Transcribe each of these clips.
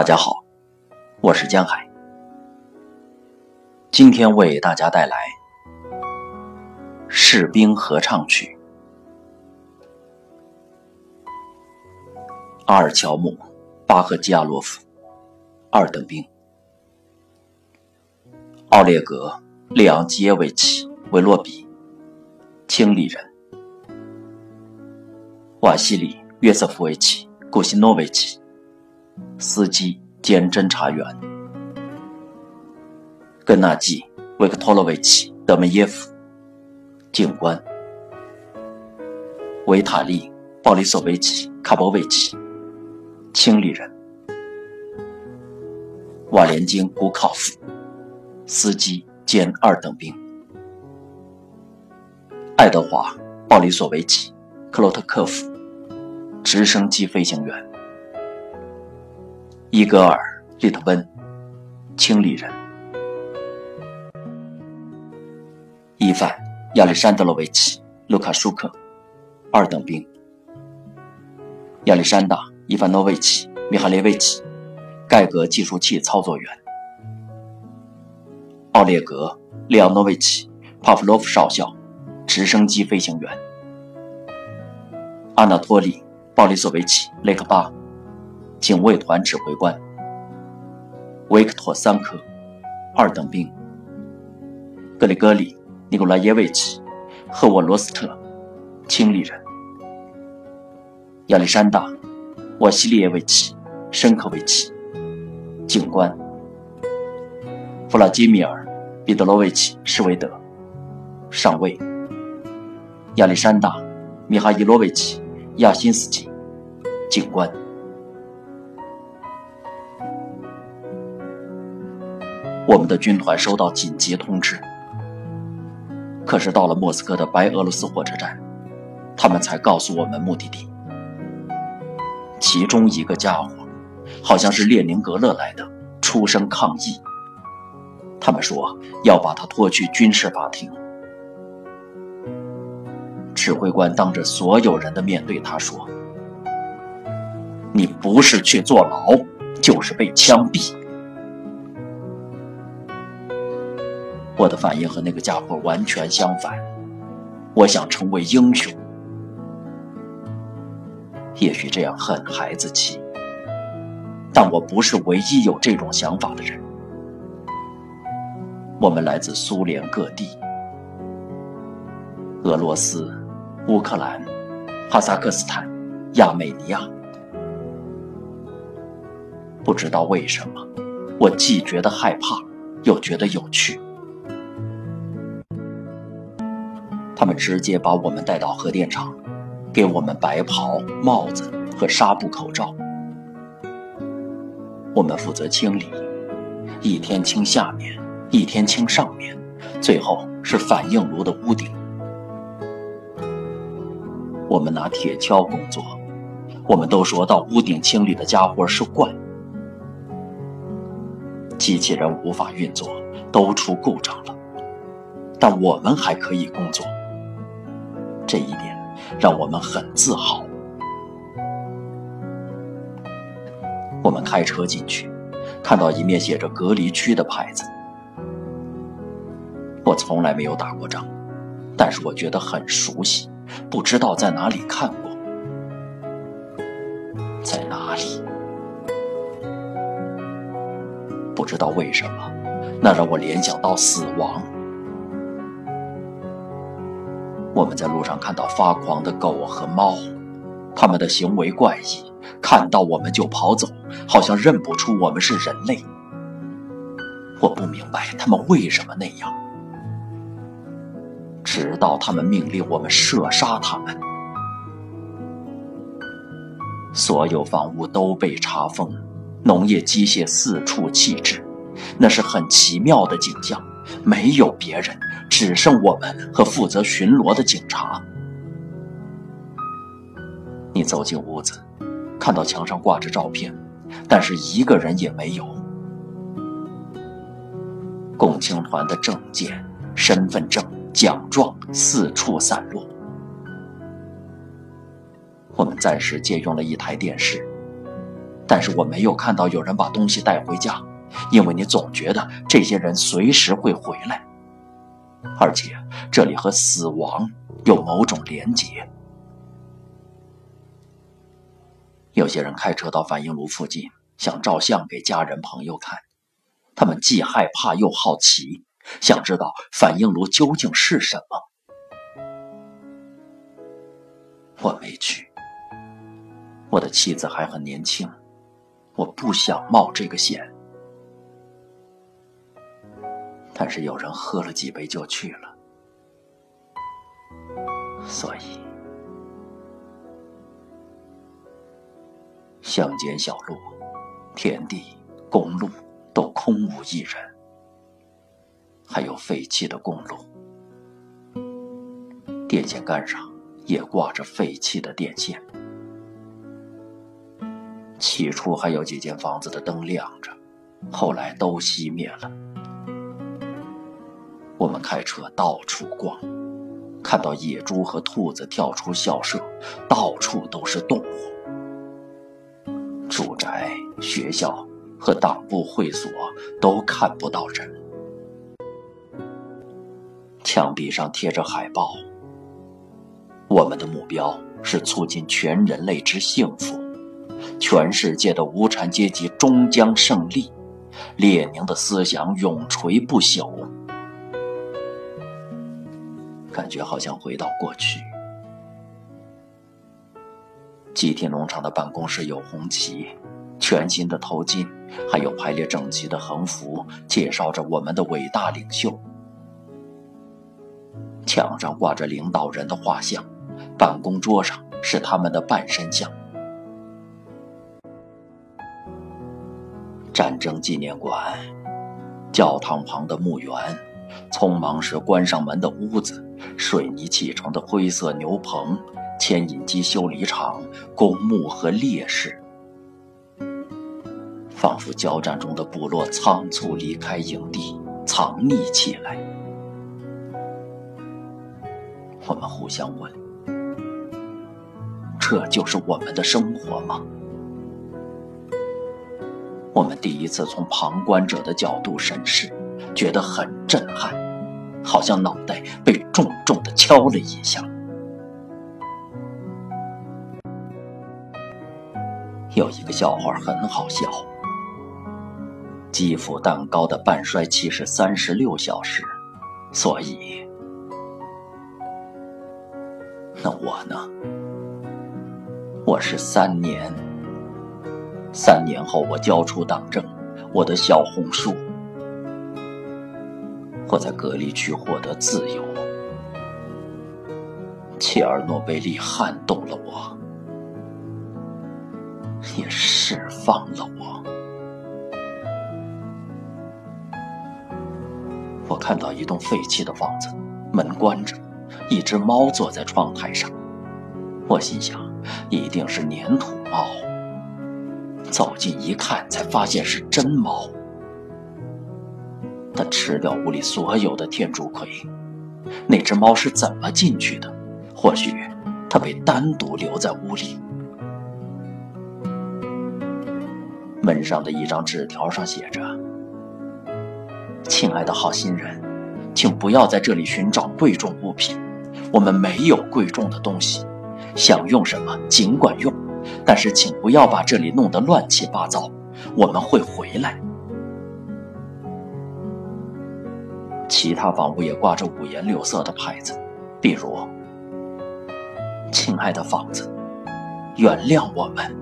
大家好，我是江海，今天为大家带来《士兵合唱曲》。阿尔乔姆·巴赫基亚洛夫，二等兵；奥列格·列昂基耶维奇·维洛比，清理人；瓦西里·约瑟夫维奇·古西诺维奇。司机兼侦查员，根纳季·维克托洛维奇·德梅耶夫，警官，维塔利·鲍里索维奇·卡波维奇，清理人，瓦连金·古考夫，司机兼二等兵，爱德华·鲍里索维奇·克洛特科夫，直升机飞行员。伊戈尔·利特温，清理人；伊凡·亚历山德罗维奇·卢卡舒克，二等兵；亚历山大·伊凡诺维奇·米哈列维奇，盖格计数器操作员；奥列格·列奥诺维奇·帕夫洛夫少校，直升机飞行员；阿纳托利·鲍里索维奇·雷克巴。警卫团指挥官。维克托·桑科，二等兵；格里戈里·尼古拉耶维奇·赫沃罗斯特，亲历人；亚历山大·瓦西里耶维奇·申科维奇，警官；弗拉基米尔·彼得罗维奇·施维德，上尉；亚历山大·米哈伊洛维奇·亚辛斯基，警官。我们的军团收到紧急通知，可是到了莫斯科的白俄罗斯火车站，他们才告诉我们目的地。其中一个家伙，好像是列宁格勒来的，出声抗议。他们说要把他拖去军事法庭。指挥官当着所有人的面对他说：“你不是去坐牢，就是被枪毙。”我的反应和那个家伙完全相反。我想成为英雄，也许这样很孩子气，但我不是唯一有这种想法的人。我们来自苏联各地，俄罗斯、乌克兰、哈萨克斯坦、亚美尼亚。不知道为什么，我既觉得害怕，又觉得有趣。他们直接把我们带到核电厂，给我们白袍、帽子和纱布口罩。我们负责清理，一天清下面，一天清上面，最后是反应炉的屋顶。我们拿铁锹工作，我们都说到屋顶清理的家伙是怪。机器人无法运作，都出故障了，但我们还可以工作。这一点让我们很自豪。我们开车进去，看到一面写着“隔离区”的牌子。我从来没有打过仗，但是我觉得很熟悉，不知道在哪里看过。在哪里？不知道为什么，那让我联想到死亡。我们在路上看到发狂的狗和猫，它们的行为怪异，看到我们就跑走，好像认不出我们是人类。我不明白他们为什么那样，直到他们命令我们射杀他们。所有房屋都被查封，农业机械四处弃置，那是很奇妙的景象。没有别人，只剩我们和负责巡逻的警察。你走进屋子，看到墙上挂着照片，但是一个人也没有。共青团的证件、身份证、奖状四处散落。我们暂时借用了一台电视，但是我没有看到有人把东西带回家，因为你总觉得这些人随时会回来，而且这里和死亡有某种连结。有些人开车到反应炉附近，想照相给家人朋友看，他们既害怕又好奇，想知道反应炉究竟是什么。我没去，我的妻子还很年轻，我不想冒这个险。但是有人喝了几杯就去了，所以乡间小路、田地、公路都空无一人，还有废弃的公路，电线杆上。也挂着废弃的电线。起初还有几间房子的灯亮着，后来都熄灭了。我们开车到处逛，看到野猪和兔子跳出校舍，到处都是动物。住宅、学校和党部会所都看不到人。墙壁上贴着海报。我们的目标是促进全人类之幸福，全世界的无产阶级终将胜利，列宁的思想永垂不朽。感觉好像回到过去。集体农场的办公室有红旗，全新的头巾，还有排列整齐的横幅，介绍着我们的伟大领袖。墙上挂着领导人的画像。办公桌上是他们的半身像。战争纪念馆、教堂旁的墓园、匆忙时关上门的屋子、水泥砌成的灰色牛棚、牵引机修理厂、公墓和烈士，仿佛交战中的部落仓促离开营地，藏匿起来。我们互相问。这就是我们的生活吗？我们第一次从旁观者的角度审视，觉得很震撼，好像脑袋被重重的敲了一下。有一个笑话很好笑：基辅蛋糕的半衰期是三十六小时，所以，那我呢？我是三年，三年后我交出党证，我的小红书，我在隔离区获得自由。切尔诺贝利撼动了我，也释放了我。我看到一栋废弃的房子，门关着，一只猫坐在窗台上，我心想。一定是粘土猫。走近一看，才发现是真猫。他吃掉屋里所有的天竺葵。那只猫是怎么进去的？或许它被单独留在屋里。门上的一张纸条上写着：“亲爱的好心人，请不要在这里寻找贵重物品，我们没有贵重的东西。”想用什么尽管用，但是请不要把这里弄得乱七八糟。我们会回来。其他房屋也挂着五颜六色的牌子，比如“亲爱的房子，原谅我们”。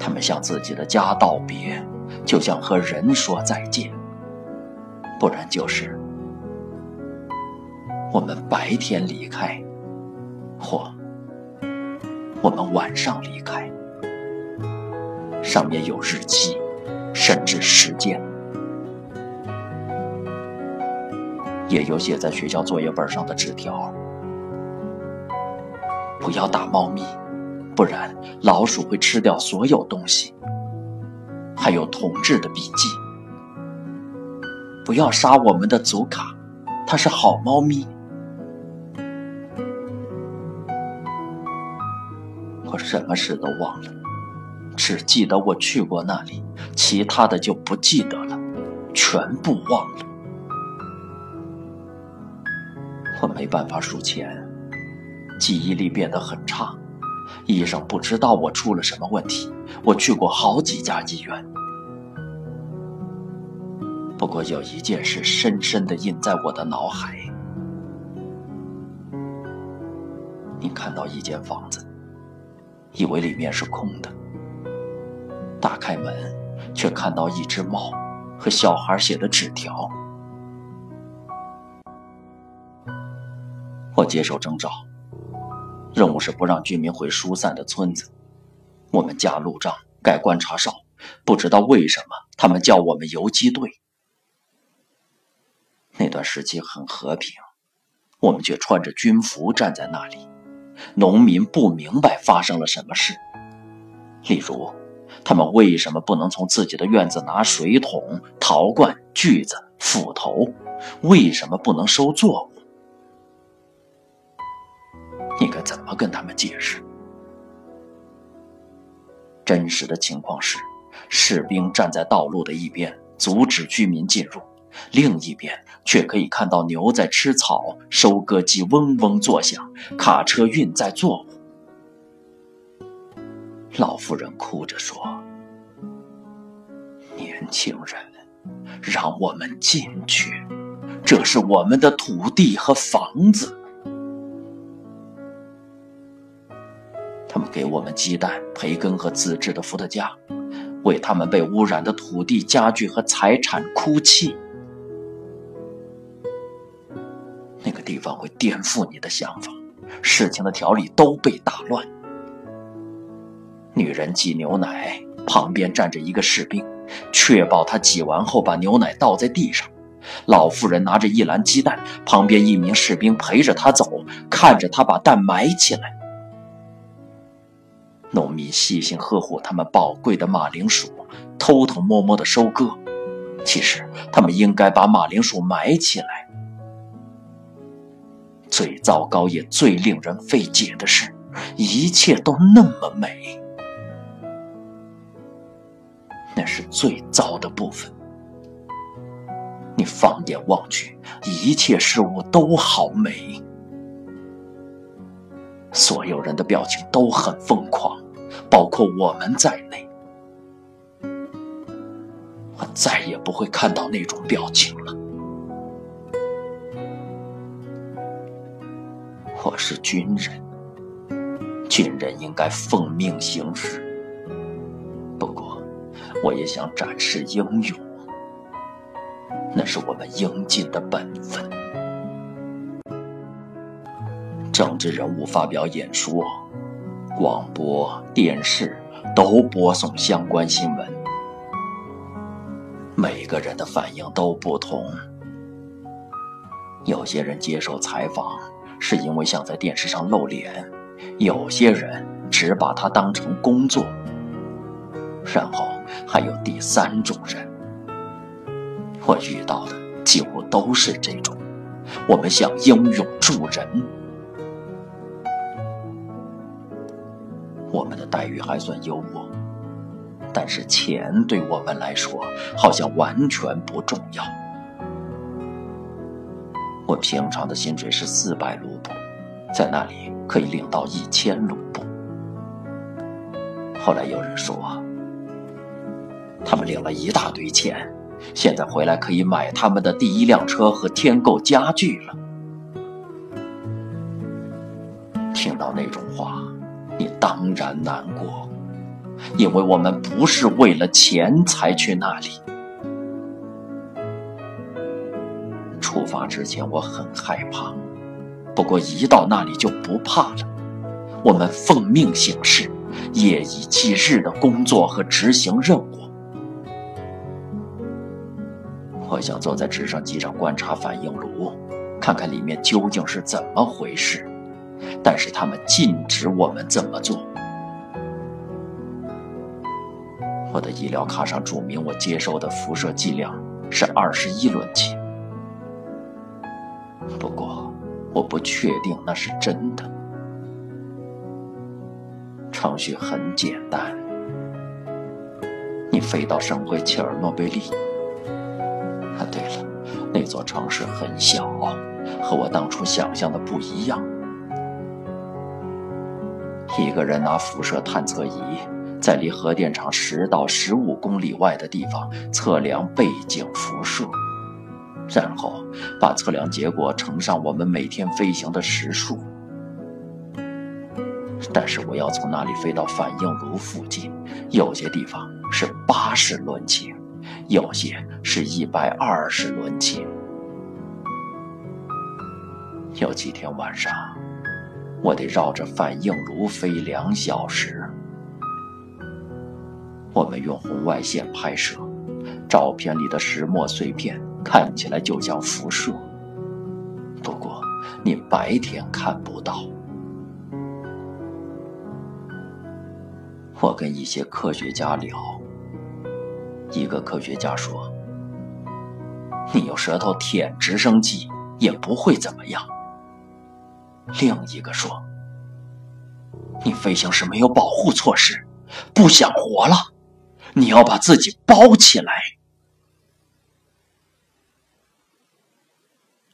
他们向自己的家道别，就像和人说再见；不然就是我们白天离开。或我们晚上离开，上面有日期，甚至时间，也有写在学校作业本上的纸条：不要打猫咪，不然老鼠会吃掉所有东西。还有同志的笔记：不要杀我们的祖卡，它是好猫咪。我什么事都忘了。只记得我去过那里，其他的就不记得了，全部忘了。没办法数钱，记忆力变得很差。医生不知道我出了什么问题。我去过好几家医院，不过有一件事深深的印在我的脑海。你看到一间房子，以为里面是空的，打开门，却看到一只猫和小孩写的纸条。我接受征召。任务是不让居民回疏散的村子。我们架路障、盖观察哨，不知道为什么他们叫我们游击队。那段时期很和平，我们却穿着军服站在那里。农民不明白发生了什么事，例如，他们为什么不能从自己的院子拿水桶、陶罐、锯子、斧头？为什么不能收作物？你该怎么跟他们解释？真实的情况是，士兵站在道路的一边，阻止居民进入；另一边却可以看到牛在吃草，收割机嗡嗡作响，卡车运载作物。老妇人哭着说：“年轻人，让我们进去，这是我们的土地和房子。”他们给我们鸡蛋、培根和自制的伏特加，为他们被污染的土地、家具和财产哭泣。那个地方会颠覆你的想法，事情的条理都被打乱。女人挤牛奶，旁边站着一个士兵，确保她挤完后把牛奶倒在地上。老妇人拿着一篮鸡蛋，旁边一名士兵陪着她走，看着她把蛋埋起来。农民细心呵护他们宝贵的马铃薯，偷偷摸摸的收割。其实他们应该把马铃薯埋起来。最糟糕也最令人费解的是，一切都那么美。那是最糟的部分。你放眼望去，一切事物都好美。所有人的表情都很疯狂，包括我们在内。我再也不会看到那种表情了。我是军人，军人应该奉命行事。不过，我也想展示英勇，那是我们应尽的本分。政治人物发表演说，广播电视都播送相关新闻，每个人的反应都不同。有些人接受采访是因为想在电视上露脸，有些人只把它当成工作，然后还有第三种人。我遇到的几乎都是这种，我们想英勇助人。我们的待遇还算优渥，但是钱对我们来说好像完全不重要。我平常的薪水是四百卢布，在那里可以领到一千卢布。后来有人说，他们领了一大堆钱，现在回来可以买他们的第一辆车和添购家具了。听到那种话。当然难过，因为我们不是为了钱才去那里。出发之前我很害怕，不过一到那里就不怕了。我们奉命行事，夜以继日的工作和执行任务。我想坐在直升机上观察反应炉，看看里面究竟是怎么回事。但是他们禁止我们这么做。我的医疗卡上注明我接受的辐射剂量是二十一伦琴，不过我不确定那是真的。程序很简单，你飞到省会切尔诺贝利。啊，对了，那座城市很小，和我当初想象的不一样。一个人拿辐射探测仪，在离核电厂十到十五公里外的地方测量背景辐射，然后把测量结果乘上我们每天飞行的时数。但是我要从那里飞到反应炉附近，有些地方是八十伦琴，有些是一百二十伦琴。有几天晚上，我得绕着反应炉飞两小时。我们用红外线拍摄，照片里的石墨碎片看起来就像辐射，不过你白天看不到。我跟一些科学家聊，一个科学家说：“你用舌头舔直升机也不会怎么样。”另一个说：“你飞行时没有保护措施，不想活了，你要把自己包起来。”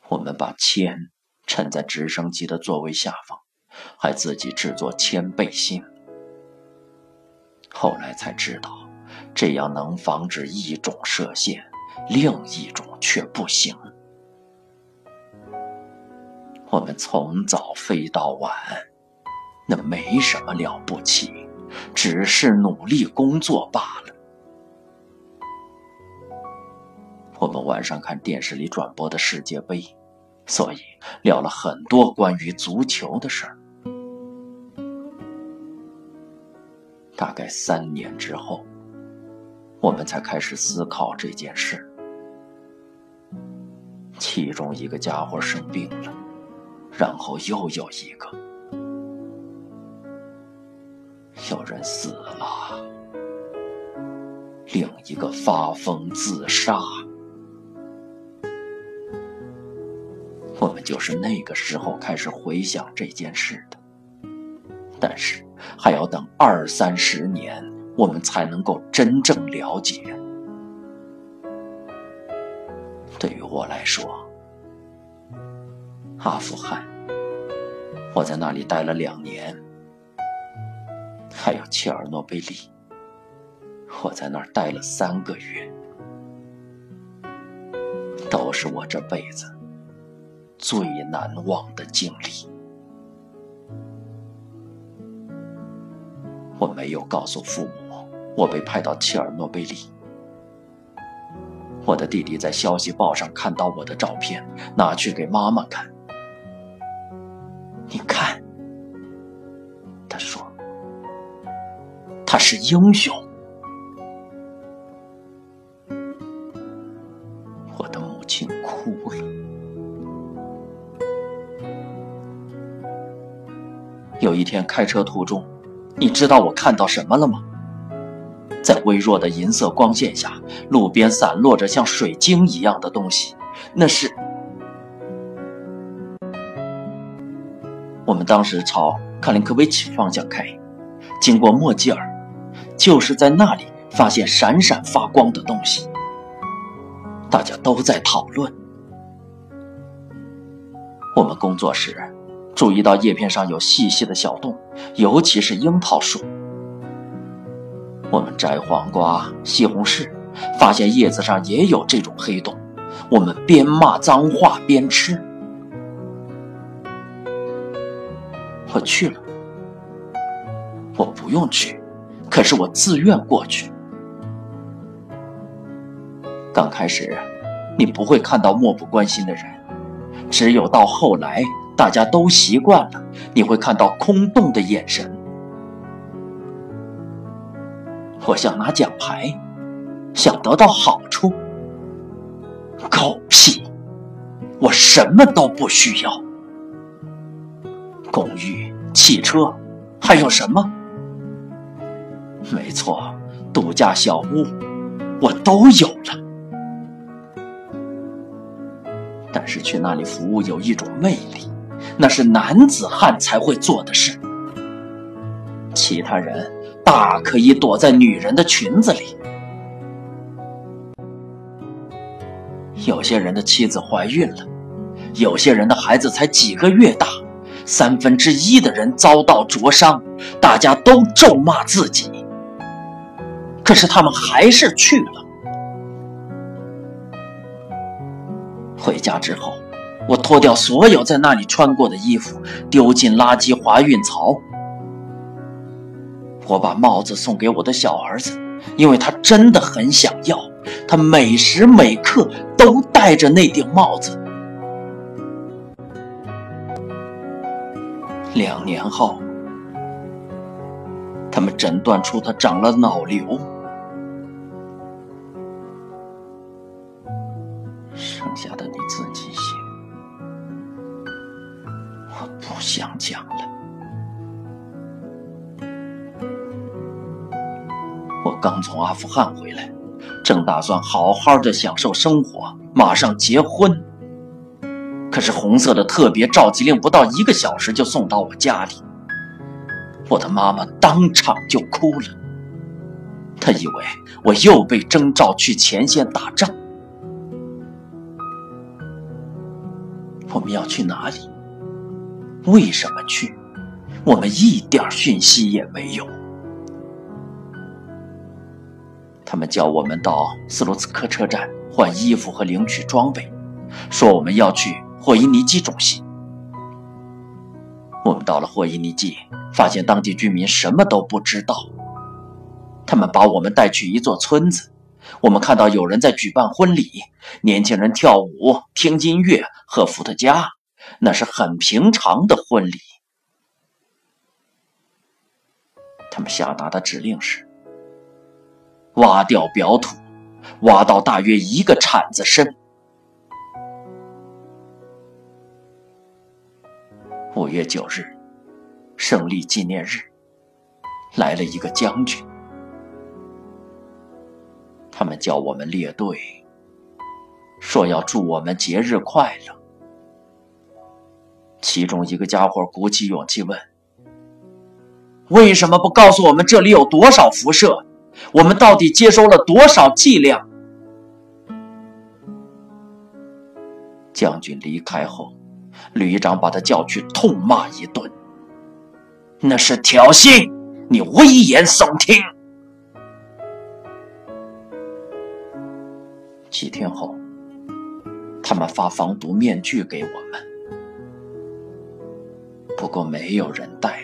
我们把铅沉在直升机的座位下方，还自己制作铅背心。后来才知道，这样能防止一种射线，另一种却不行。我们从早飞到晚，那没什么了不起，只是努力工作罢了。我们晚上看电视里转播的世界杯，所以聊了很多关于足球的事儿。大概三年之后，我们才开始思考这件事。其中一个家伙生病了，然后又有一个，有人死了，另一个发疯自杀。我们就是那个时候开始回想这件事的，但是。还要等二三十年，我们才能够真正了解。对于我来说，阿富汗，我在那里待了两年；还有切尔诺贝利，我在那儿待了三个月，都是我这辈子最难忘的经历。我没有告诉父母，我被派到切尔诺贝利。我的弟弟在消息报上看到我的照片，拿去给妈妈看。你看，他说，他是英雄。我的母亲哭了。有一天开车途中。你知道我看到什么了吗？在微弱的银色光线下，路边散落着像水晶一样的东西。那是我们当时朝卡林科维奇方向开，经过莫吉尔，就是在那里发现闪闪发光的东西。大家都在讨论。我们工作时。注意到叶片上有细细的小洞，尤其是樱桃树。我们摘黄瓜、西红柿，发现叶子上也有这种黑洞。我们边骂脏话边吃。我去了，我不用去，可是我自愿过去。刚开始，你不会看到漠不关心的人，只有到后来。大家都习惯了，你会看到空洞的眼神。我想拿奖牌，想得到好处。狗屁！我什么都不需要。公寓、汽车还有什么？没错度假小屋我都有了。但是去那里服务有一种魅力那是男子汉才会做的事。其他人大可以躲在女人的裙子里。有些人的妻子怀孕了有些人的孩子才几个月大。三分之一的人遭到灼伤，大家都咒骂自己。可是他们还是去了。回家之后，我脱掉所有在那里穿过的衣服，丢进垃圾华运槽。我把帽子送给我的小儿子，因为他真的很想要。他每时每刻都戴着那顶帽子。两年后，他们诊断出他长了脑瘤。剩下的你自己写，我不想讲了。我刚从阿富汗回来，正打算好好的享受生活，马上结婚。可是红色的特别召集令不到一个小时就送到我家里，我的妈妈当场就哭了。她以为我又被征召去前线打仗。我们要去哪里？为什么去？我们一点讯息也没有。他们叫我们到斯罗茨克车站换衣服和领取装备，说我们要去霍伊尼基中心。我们到了霍伊尼基，发现当地居民什么都不知道。他们把我们带去一座村子。我们看到有人在举办婚礼，年轻人跳舞、听音乐、喝伏特加，那是很平常的婚礼。他们下达的指令是：挖掉表土，挖到大约一个铲子深。五月九日，胜利纪念日，来了一个将军。他们叫我们列队，说要祝我们节日快乐。其中一个家伙鼓起勇气问：“为什么不告诉我们这里有多少辐射？我们到底接收了多少剂量？”将军离开后，旅长把他叫去痛骂一顿：“那是挑衅，你危言耸听。”几天后，他们发防毒面具给我们，不过没有人戴。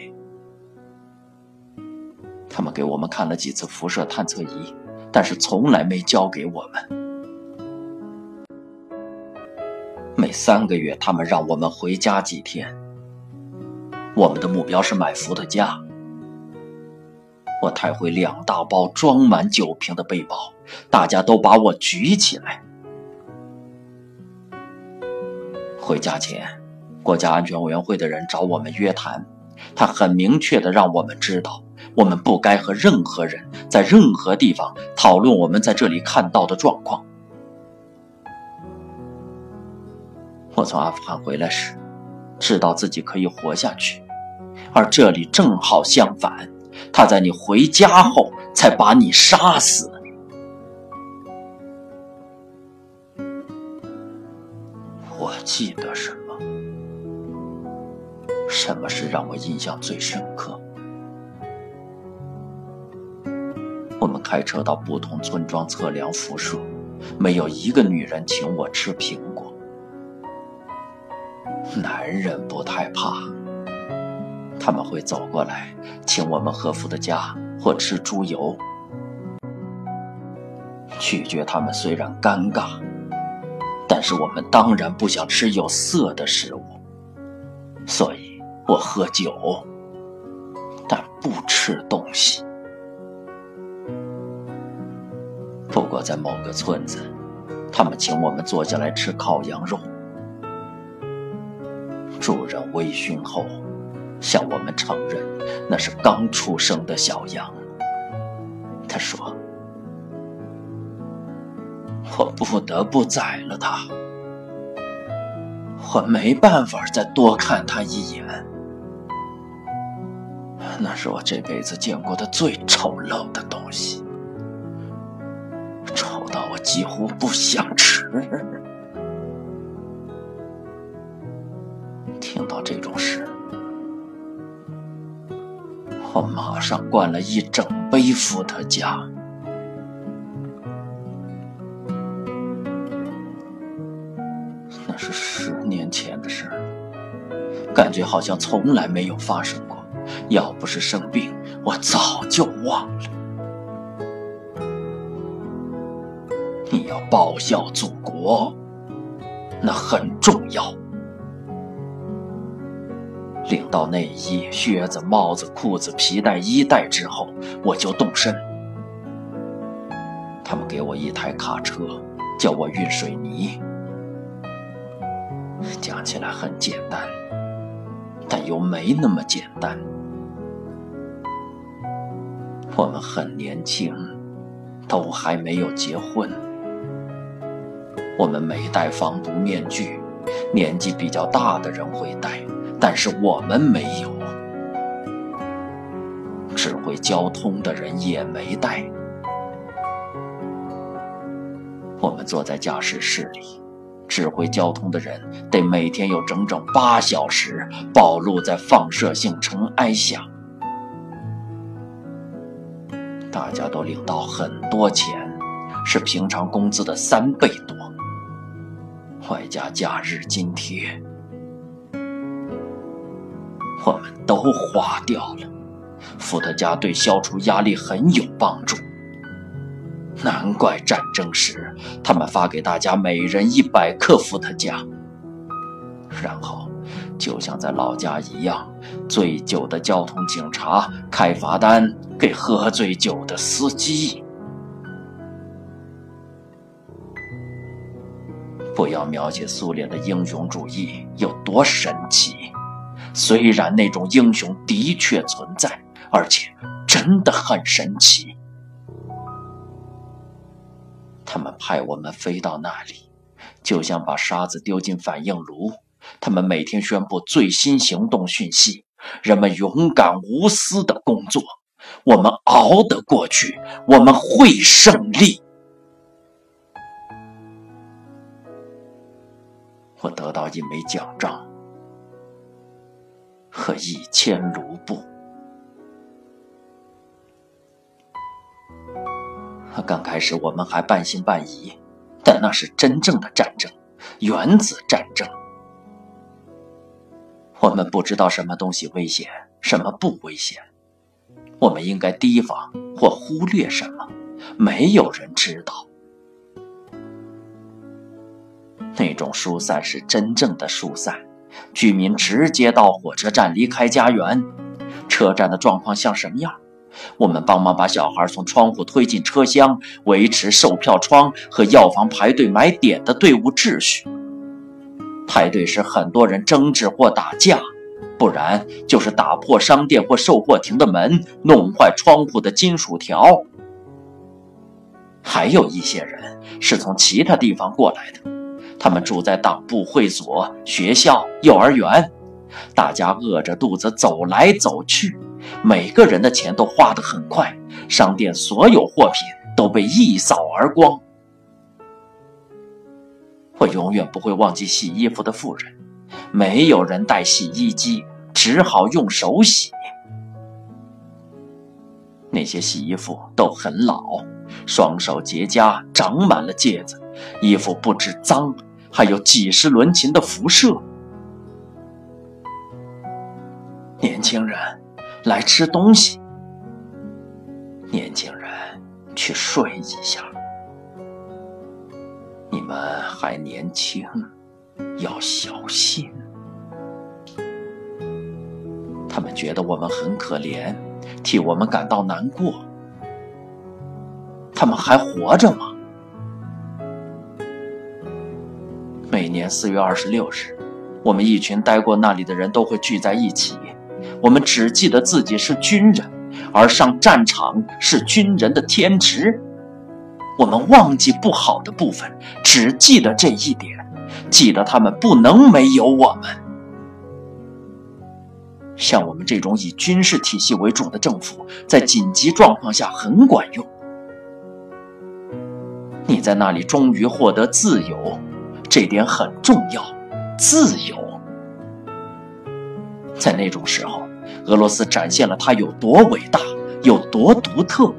他们给我们看了几次辐射探测仪，但是从来没交给我们。每三个月，他们让我们回家几天。我们的目标是买伏特加。我抬回两大包装满酒瓶的背包，大家都把我举起来。回家前，国家安全委员会的人找我们约谈，他很明确的让我们知道，我们不该和任何人在任何地方讨论我们在这里看到的状况。我从阿富汗回来时，知道自己可以活下去，而这里正好相反。他在你回家后才把你杀死。我记得什么？什么事让我印象最深刻？我们开车到不同村庄测量辐射，没有一个女人请我吃苹果。男人不太怕。他们会走过来，请我们喝伏特加或吃猪油。拒绝他们虽然尴尬，但是我们当然不想吃有色的食物，所以我喝酒，但不吃东西。不过在某个村子，他们请我们坐下来吃烤羊肉。主人微醺后。向我们承认，那是刚出生的小羊。他说：“我不得不宰了它，我没办法再多看它一眼。那是我这辈子见过的最丑陋的东西，丑到我几乎不想吃。”听到这种事，我马上灌了一整杯伏特加。那是十年前的事儿，感觉好像从来没有发生过。要不是生病，我早就忘了。你要报效祖国，那很重要。领到内衣、靴子、帽子、裤子、皮带、衣带之后，我就动身。他们给我一台卡车，叫我运水泥。讲起来很简单，但又没那么简单。我们很年轻，都还没有结婚。我们没戴防毒面具，年纪比较大的人会戴，但是我们没有。指挥交通的人也没带。我们坐在驾驶室里，指挥交通的人得每天有整整八小时暴露在放射性尘埃下。大家都领到很多钱，是平常工资的三倍多，外加假日津贴，我们都花掉了。伏特加对消除压力很有帮助，难怪战争时他们发给大家每人一百克伏特加，然后就像在老家一样，醉酒的交通警察开罚单。给喝醉酒的司机，不要描写苏联的英雄主义有多神奇。虽然那种英雄的确存在，而且真的很神奇。他们派我们飞到那里，就像把沙子丢进反应炉。他们每天宣布最新行动讯息，人们勇敢无私的工作。我们熬得过去，我们会胜利。我得到一枚奖章和一千卢布。刚开始我们还半信半疑，但那是真正的战争——原子战争。我们不知道什么东西危险，什么不危险。我们应该提防或忽略什么？没有人知道。那种疏散是真正的疏散，居民直接到火车站离开家园。车站的状况像什么样？我们帮忙把小孩从窗户推进车厢，维持售票窗和药房排队买点的队伍秩序。排队时，很多人争执或打架。不然就是打破商店或售货亭的门，弄坏窗户的金属条。还有一些人是从其他地方过来的，他们住在党部会所、学校、幼儿园，大家饿着肚子走来走去，每个人的钱都花得很快，商店所有货品都被一扫而光。我永远不会忘记洗衣服的妇人，没有人带洗衣机。只好用手洗。那些洗衣服都很老，双手结痂，长满了疖子，衣服不止脏，还有几十轮琴的辐射。年轻人，来吃东西。年轻人，去睡一下。你们还年轻，要小心。他们觉得我们很可怜，替我们感到难过。他们还活着吗？年四月二十六日，我们一群待过那里的人都会聚在一起。我们只记得自己是军人，而上战场是军人的天职。我们忘记不好的部分，只记得这一点，记得他们不能没有我们。像我们这种以军事体系为主的政府，在紧急状况下很管用。你在那里终于获得自由，这点很重要。自由，在那种时候，俄罗斯展现了它有多伟大，有多独特。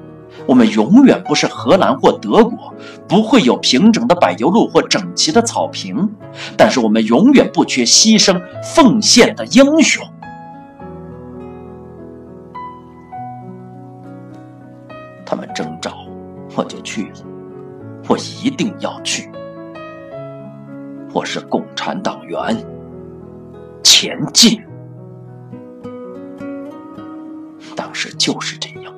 我们永远不是荷兰或德国，不会有平整的柏油路或整齐的草坪，但是我们永远不缺牺牲奉献的英雄。他们征召，我就去了，我一定要去。我是共产党员，前进。当时就是这样。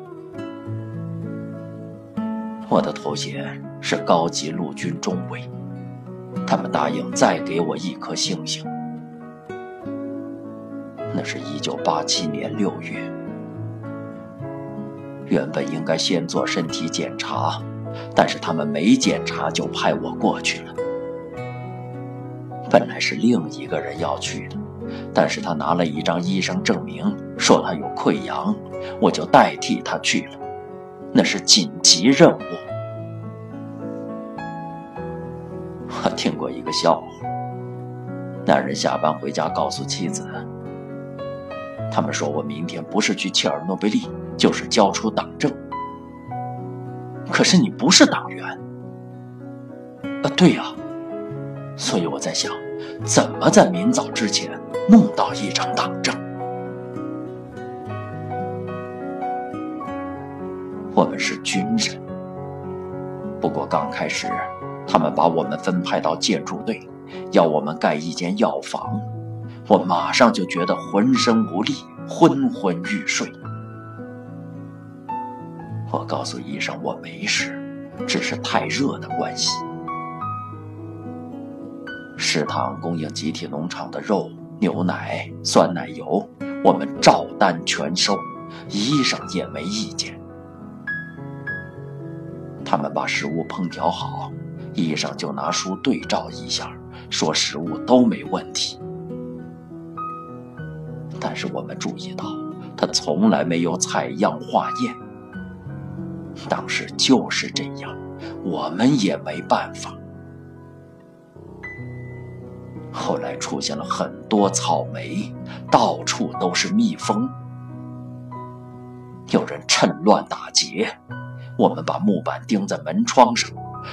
我的头衔是高级陆军中尉，他们答应再给我一颗星星。那是一九八七年六月，原本应该先做身体检查，但是他们没检查就派我过去了。本来是另一个人要去的，但是他拿了一张医生证明，说他有溃疡，我就代替他去了。那是紧急任务。我听过一个笑话：男人下班回家告诉妻子，他们说我明天不是去切尔诺贝利，就是交出党证。可是你不是党员。啊，对呀。所以我在想，怎么在明早之前弄到一张党证？我们是军人，不过刚开始，他们把我们分派到建筑队，要我们盖一间药房，我马上就觉得浑身无力，昏昏欲睡。我告诉医生我没事，只是太热的关系。食堂供应集体农场的肉、牛奶、酸奶油，我们照单全收，医生也没意见。他们把食物烹调好，医生就拿书对照一下，说食物都没问题。但是我们注意到，他从来没有采样化验。当时就是这样，我们也没办法。后来出现了很多草莓，到处都是蜜蜂。有人趁乱打劫，我们把木板钉在门窗上，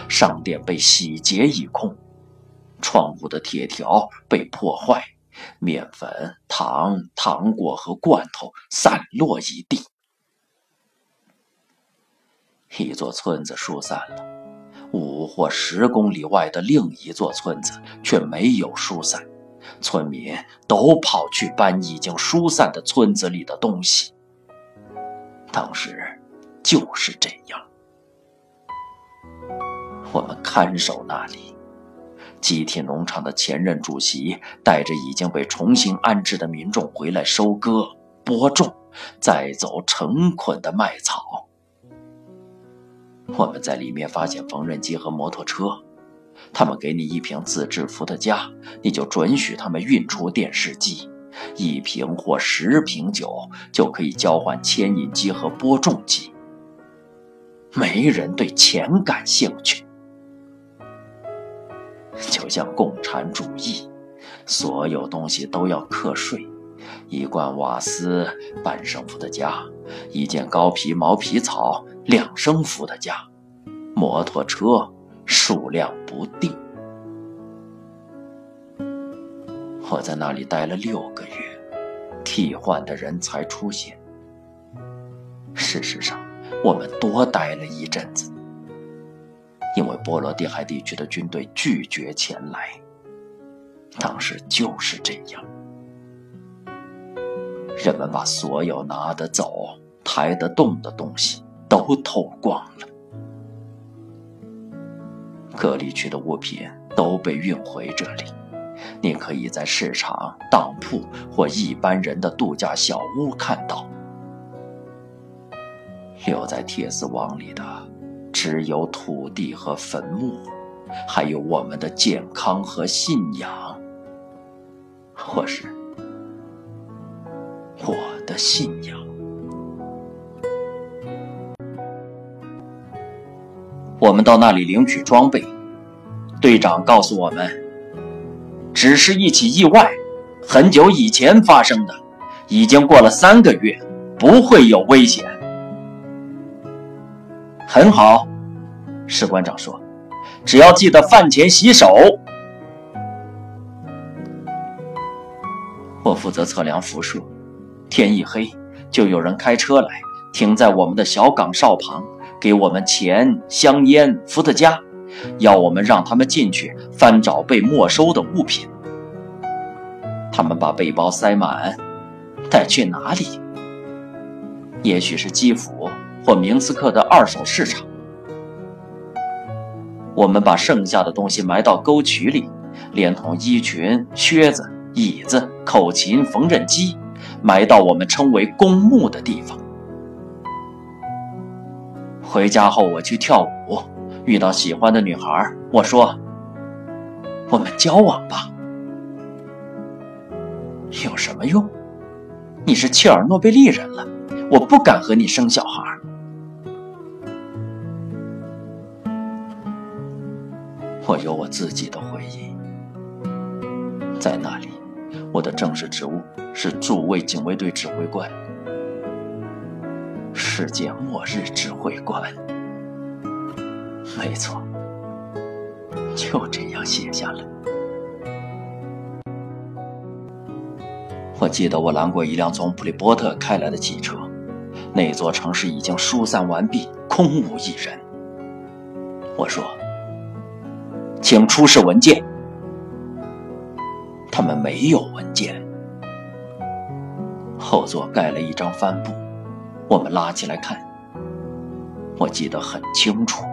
商店被洗劫一空，窗户的铁条被破坏，面粉、糖、糖果和罐头散落一地。一座村子疏散了。五或十公里外的另一座村子却没有疏散，村民都跑去搬已经疏散的村子里的东西。当时就是这样，我们看守那里，集体农场的前任主席带着已经被重新安置的民众回来收割、播种，再走成捆的麦草。我们在里面发现缝纫机和摩托车，他们给你一瓶自制伏特加，你就准许他们运出电视机，一瓶或十瓶酒就可以交换牵引机和播种机。没人对钱感兴趣，就像共产主义，所有东西都要课税，一罐瓦斯半升伏特加，一件高皮毛皮草。两升伏的价，摩托车数量不定。我在那里待了六个月，替换的人才出现。事实上，我们多待了一阵子，因为波罗的海地区的军队拒绝前来。当时就是这样，人们把所有拿得走、抬得动的东西。都偷光了，隔离区的物品都被运回这里。你可以在市场、当铺或一般人的度假小屋看到。留在铁丝网里的，只有土地和坟墓，还有我们的健康和信仰，或是我的信仰。我们到那里领取装备，队长告诉我们，只是一起意外，很久以前发生的，已经过了三个月，不会有危险。很好，士官长说，只要记得饭前洗手。我负责测量辐射，天一黑就有人开车来，停在我们的小岗哨旁，给我们钱、香烟、伏特加，要我们让他们进去翻找被没收的物品。他们把背包塞满，带去哪里？也许是基辅或明斯克的二手市场。我们把剩下的东西埋到沟渠里，连同衣裙、靴子、椅子、口琴、缝纫机，埋到我们称为公墓的地方。回家后，我去跳舞，遇到喜欢的女孩，我说：“我们交往吧。”有什么用？你是切尔诺贝利人了，我不敢和你生小孩。我有我自己的回忆，在那里，我的正式职务是驻卫警卫队指挥官，世界末日指挥官。没错，就这样写下了。我记得我拦过一辆从普利波特开来的汽车，那座城市已经疏散完毕，空无一人。我说：“请出示文件。”他们没有文件。后座盖了一张帆布，我们拉起来看。我记得很清楚，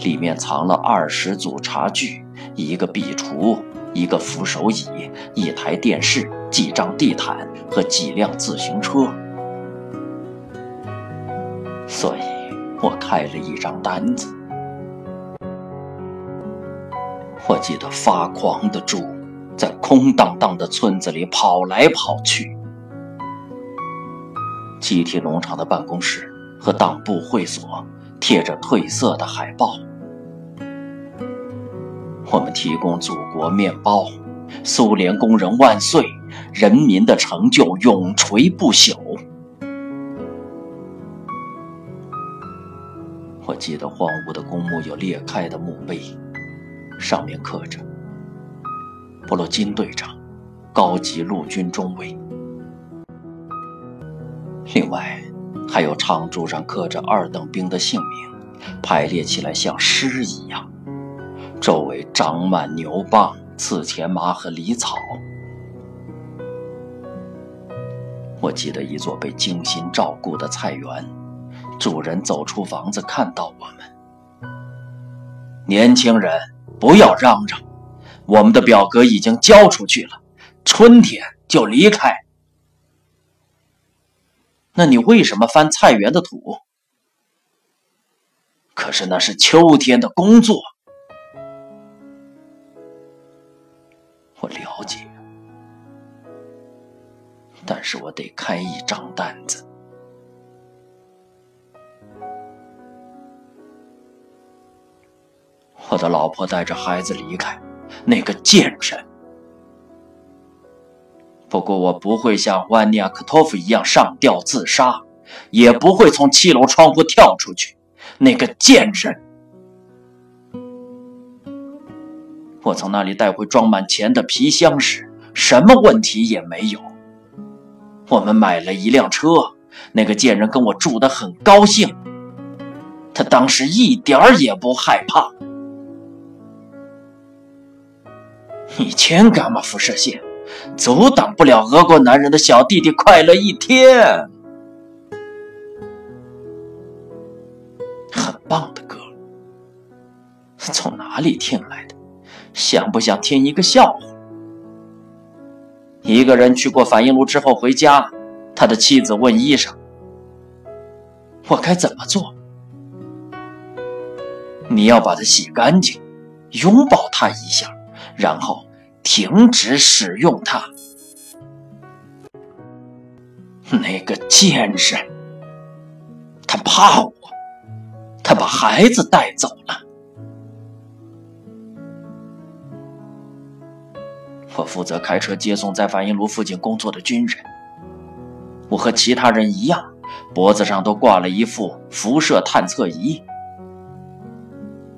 里面藏了二十组茶具，一个壁橱。一个扶手椅，一台电视，几张地毯和几辆自行车。所以我开了一张单子。我记得发狂的猪在空荡荡的村子里跑来跑去。集体农场的办公室和党部会所贴着褪色的海报。我们提供祖国面包，苏联工人万岁，人民的成就永垂不朽。我记得荒芜的公墓有裂开的墓碑，上面刻着“波罗金队长，高级陆军中尉”。另外，还有长柱上刻着二等兵的姓名，排列起来像诗一样。周围长满牛蒡、刺钱麻和梨草。我记得一座被精心照顾的菜园，主人走出房子看到我们。年轻人，不要嚷嚷，我们的表格已经交出去了，春天就离开。那你为什么翻菜园的土？可是那是秋天的工作。我了解，但是我得开一张单子。我的老婆带着孩子离开，那个贱人。不过我不会像万尼亚克托夫一样上吊自杀，也不会从七楼窗户跳出去，那个贱人。我从那里带回装满钱的皮箱时，什么问题也没有。我们买了一辆车，那个贱人跟我住得很高兴，他当时一点儿也不害怕。你千伽马辐射线阻挡不了俄国男人的小弟弟快乐一天。很棒的歌，从哪里听来的？想不想听一个笑话？一个人去过反应炉之后回家，他的妻子问医生：“我该怎么做？”你要把它洗干净，拥抱它一下，然后停止使用它。那个贱人，他怕我，他把孩子带走了。我负责开车接送在反应炉附近工作的军人。我和其他人一样，脖子上都挂了一副辐射探测仪。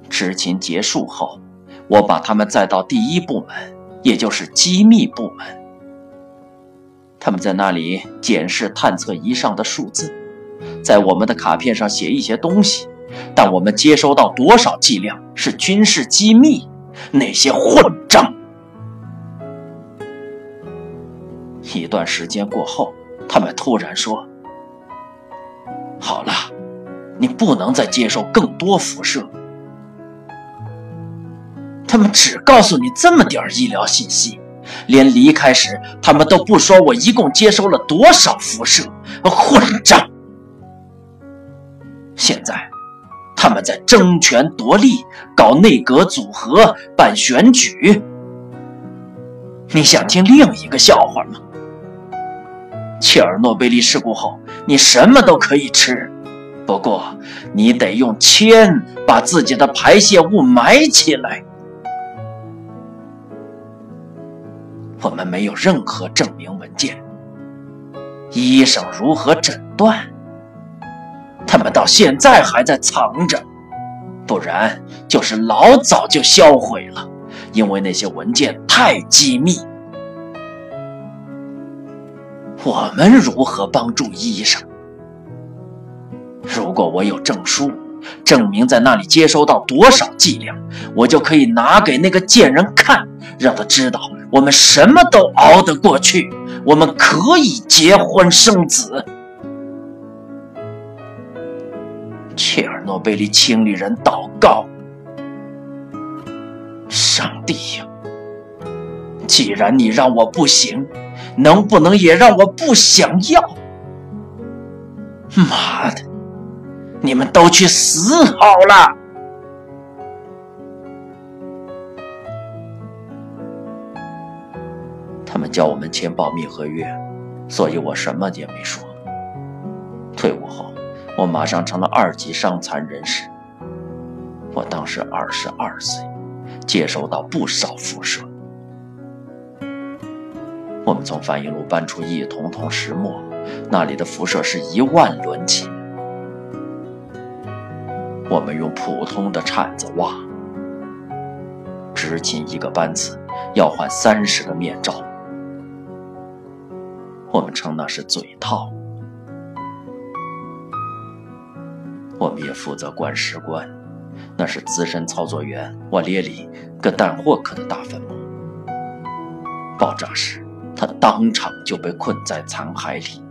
执勤结束后，我把他们载到第一部门，也就是机密部门。他们在那里检视探测仪上的数字，在我们的卡片上写一些东西，但我们接收到多少剂量是军事机密。那些混账！一段时间过后，他们突然说：“好了，你不能再接受更多辐射。”他们只告诉你这么点儿医疗信息，连离开时他们都不说我一共接收了多少辐射。混账！现在他们在争权夺利，搞内阁组合，办选举。你想听另一个笑话吗？切尔诺贝利事故后，你什么都可以吃，不过你得用铅把自己的排泄物埋起来。我们没有任何证明文件，医生如何诊断？他们到现在还在藏着，不然就是老早就销毁了，因为那些文件太机密。我们如何帮助医生？如果我有证书，证明在那里接收到多少剂量，我就可以拿给那个贱人看，让他知道。我们什么都熬得过去，我们可以结婚生子。切尔诺贝利清理人祷告：上帝呀，既然你让我不行，能不能也让我不想要？妈的，你们都去死好了！叫我们签保密合约，所以我什么也没说。退伍后，我马上成了二级伤残人士。我当时二十二岁，接收到不少辐射。我们从反应炉搬出一桶桶石墨，那里的辐射是一万伦起。我们用普通的铲子挖，执勤一个班次要换三十个面罩。我们称那是嘴套。我们也负责管石棺，那是资深操作员瓦列里·戈旦霍克的大坟墓。爆炸时，他当场就被困在残骸里，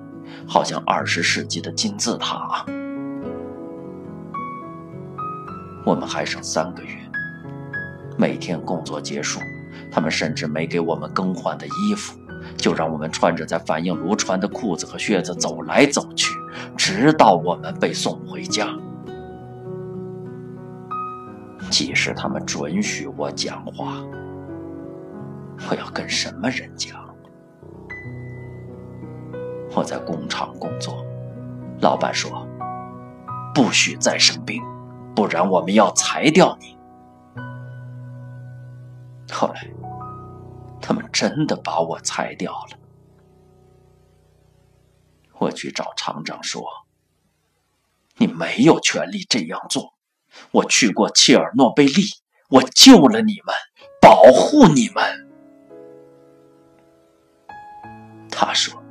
好像二十世纪的金字塔。我们还剩三个月，每天工作结束，他们甚至没给我们更换的衣服。就让我们穿着在反应炉穿的裤子和靴子走来走去，直到我们被送回家。即使他们准许我讲话，我要跟什么人讲？我在工厂工作，老板说不许再生病，不然我们要裁掉你。后来。他们真的把我裁掉了。我去找厂长说：“你没有权利这样做。我去过切尔诺贝利，我救了你们，保护你们。”他说：“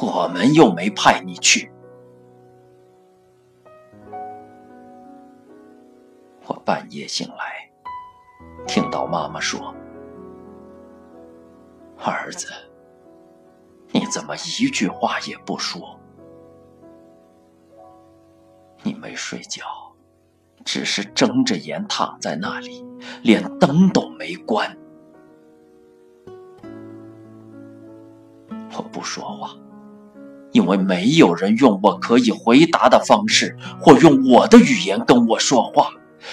我们又没派你去。”我半夜醒来。听到妈妈说：“儿子，你怎么一句话也不说？你没睡觉，只是睁着眼躺在那里，连灯都没关。”我不说话，因为没有人用我可以回答的方式，或用我的语言跟我说话。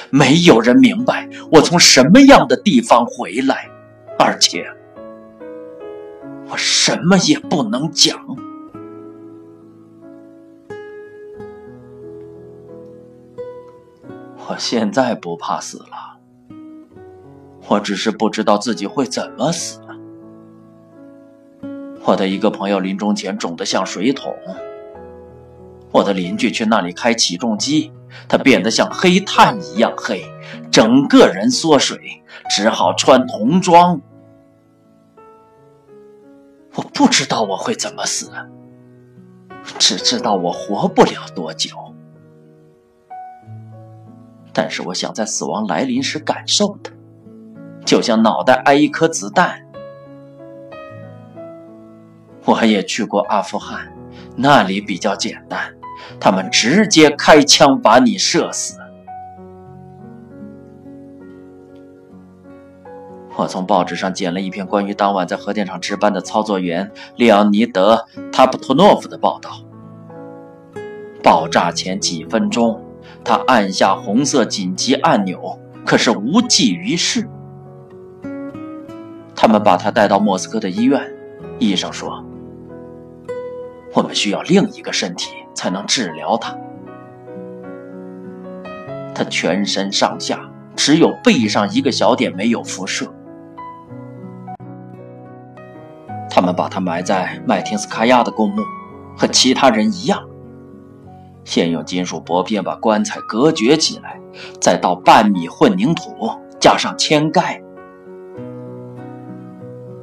没有人明白我从什么样的地方回来，而且我什么也不能讲。我现在不怕死了，我只是不知道自己会怎么死。我的一个朋友临终前肿得像水桶。我的邻居去那里开起重机，他变得像黑炭一样黑，整个人缩水，只好穿童装。我不知道我会怎么死，只知道我活不了多久。但是我想在死亡来临时感受它，就像脑袋挨一颗子弹。我也去过阿富汗，那里比较简单，他们直接开枪把你射死。我从报纸上捡了一篇关于当晚在核电厂值班的操作员利昂尼德·塔普托诺夫的报道。爆炸前几分钟，他按下红色紧急按钮，可是无济于事。他们把他带到莫斯科的医院，医生说。我们需要另一个身体才能治疗他。他全身上下只有背上一个小点没有辐射。他们把他埋在麦廷斯卡亚的公墓，和其他人一样。先用金属薄片把棺材隔绝起来，再倒半米混凝土，加上铅盖。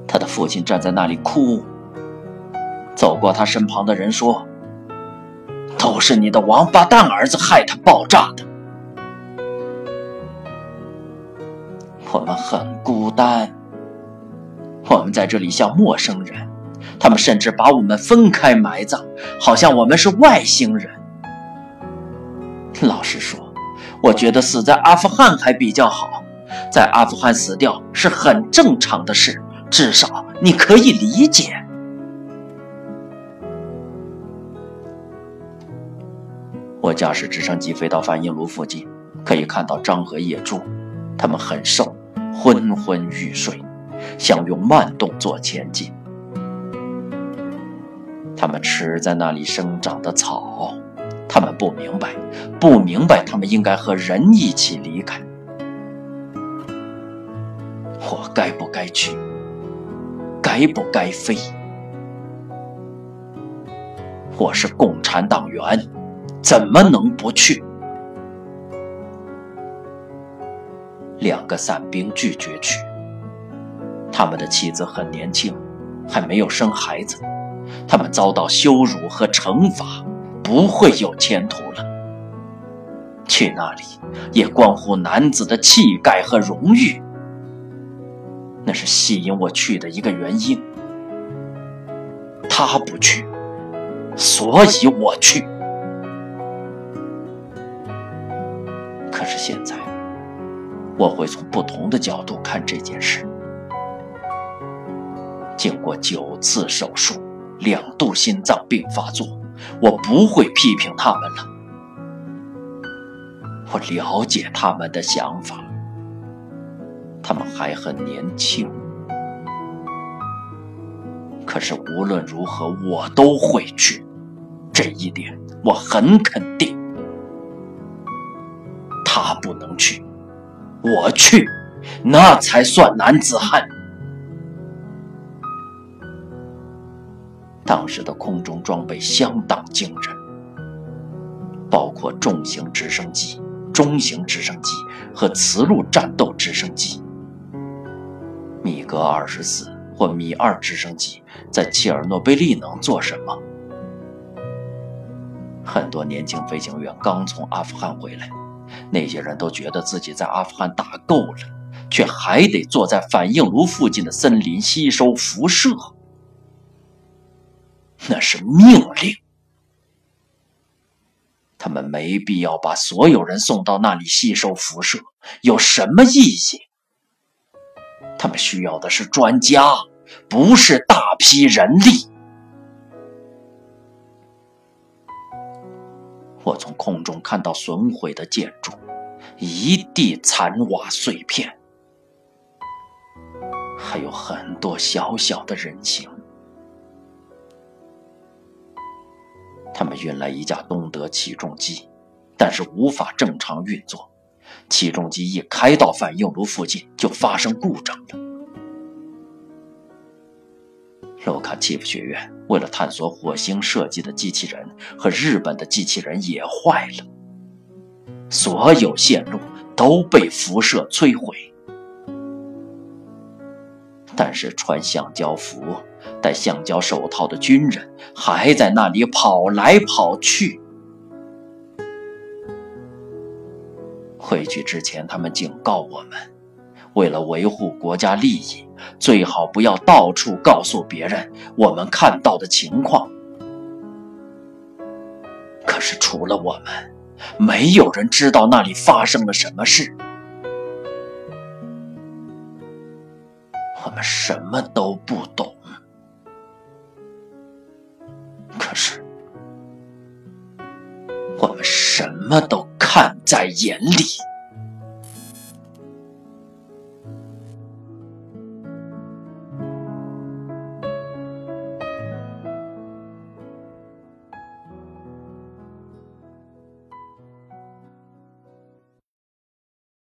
他的父亲站在那里哭。走过他身旁的人说：“都是你的王八蛋儿子害他爆炸的。”我们很孤单，我们在这里像陌生人，他们甚至把我们分开埋葬，好像我们是外星人。老实说，我觉得死在阿富汗还比较好，在阿富汗死掉是很正常的事，至少你可以理解。我驾驶直升机飞到反应炉附近，可以看到张和野猪，他们很瘦，昏昏欲睡，想用慢动作前进。他们吃在那里生长的草，他们不明白，不明白他们应该和人一起离开。我该不该去？该不该飞？我是共产党员。怎么能不去？两个伞兵拒绝去。他们的妻子很年轻，还没有生孩子，他们遭到羞辱和惩罚，不会有前途了。去那里也关乎男子的气概和荣誉，那是吸引我去的一个原因。他不去，所以我去。现在，我会从不同的角度看这件事。经过九次手术，两度心脏病发作，我不会批评他们了。我了解他们的想法，他们还很年轻。可是无论如何，我都会去，这一点我很肯定。不能去，我去，那才算男子汉。当时的空中装备相当惊人，包括重型直升机、中型直升机和磁路战斗直升机。米格二十四或米二直升机在切尔诺贝利能做什么？很多年轻飞行员刚从阿富汗回来。那些人都觉得自己在阿富汗打够了，却还得坐在反应炉附近的森林吸收辐射，那是命令。他们没必要把所有人送到那里吸收辐射，有什么意义？他们需要的是专家，不是大批人力。我从空中看到损毁的建筑，一地残瓦碎片，还有很多小小的人形。他们运来一架东德起重机，但是无法正常运作。起重机一开到反应炉附近，就发生故障了。洛卡契夫学院为了探索火星设计的机器人和日本的机器人也坏了，所有线路都被辐射摧毁。但是穿橡胶服、戴橡胶手套的军人还在那里跑来跑去。回去之前，他们警告我们，为了维护国家利益，最好不要到处告诉别人我们看到的情况。可是除了我们，没有人知道那里发生了什么事。我们什么都不懂，可是我们什么都看在眼里。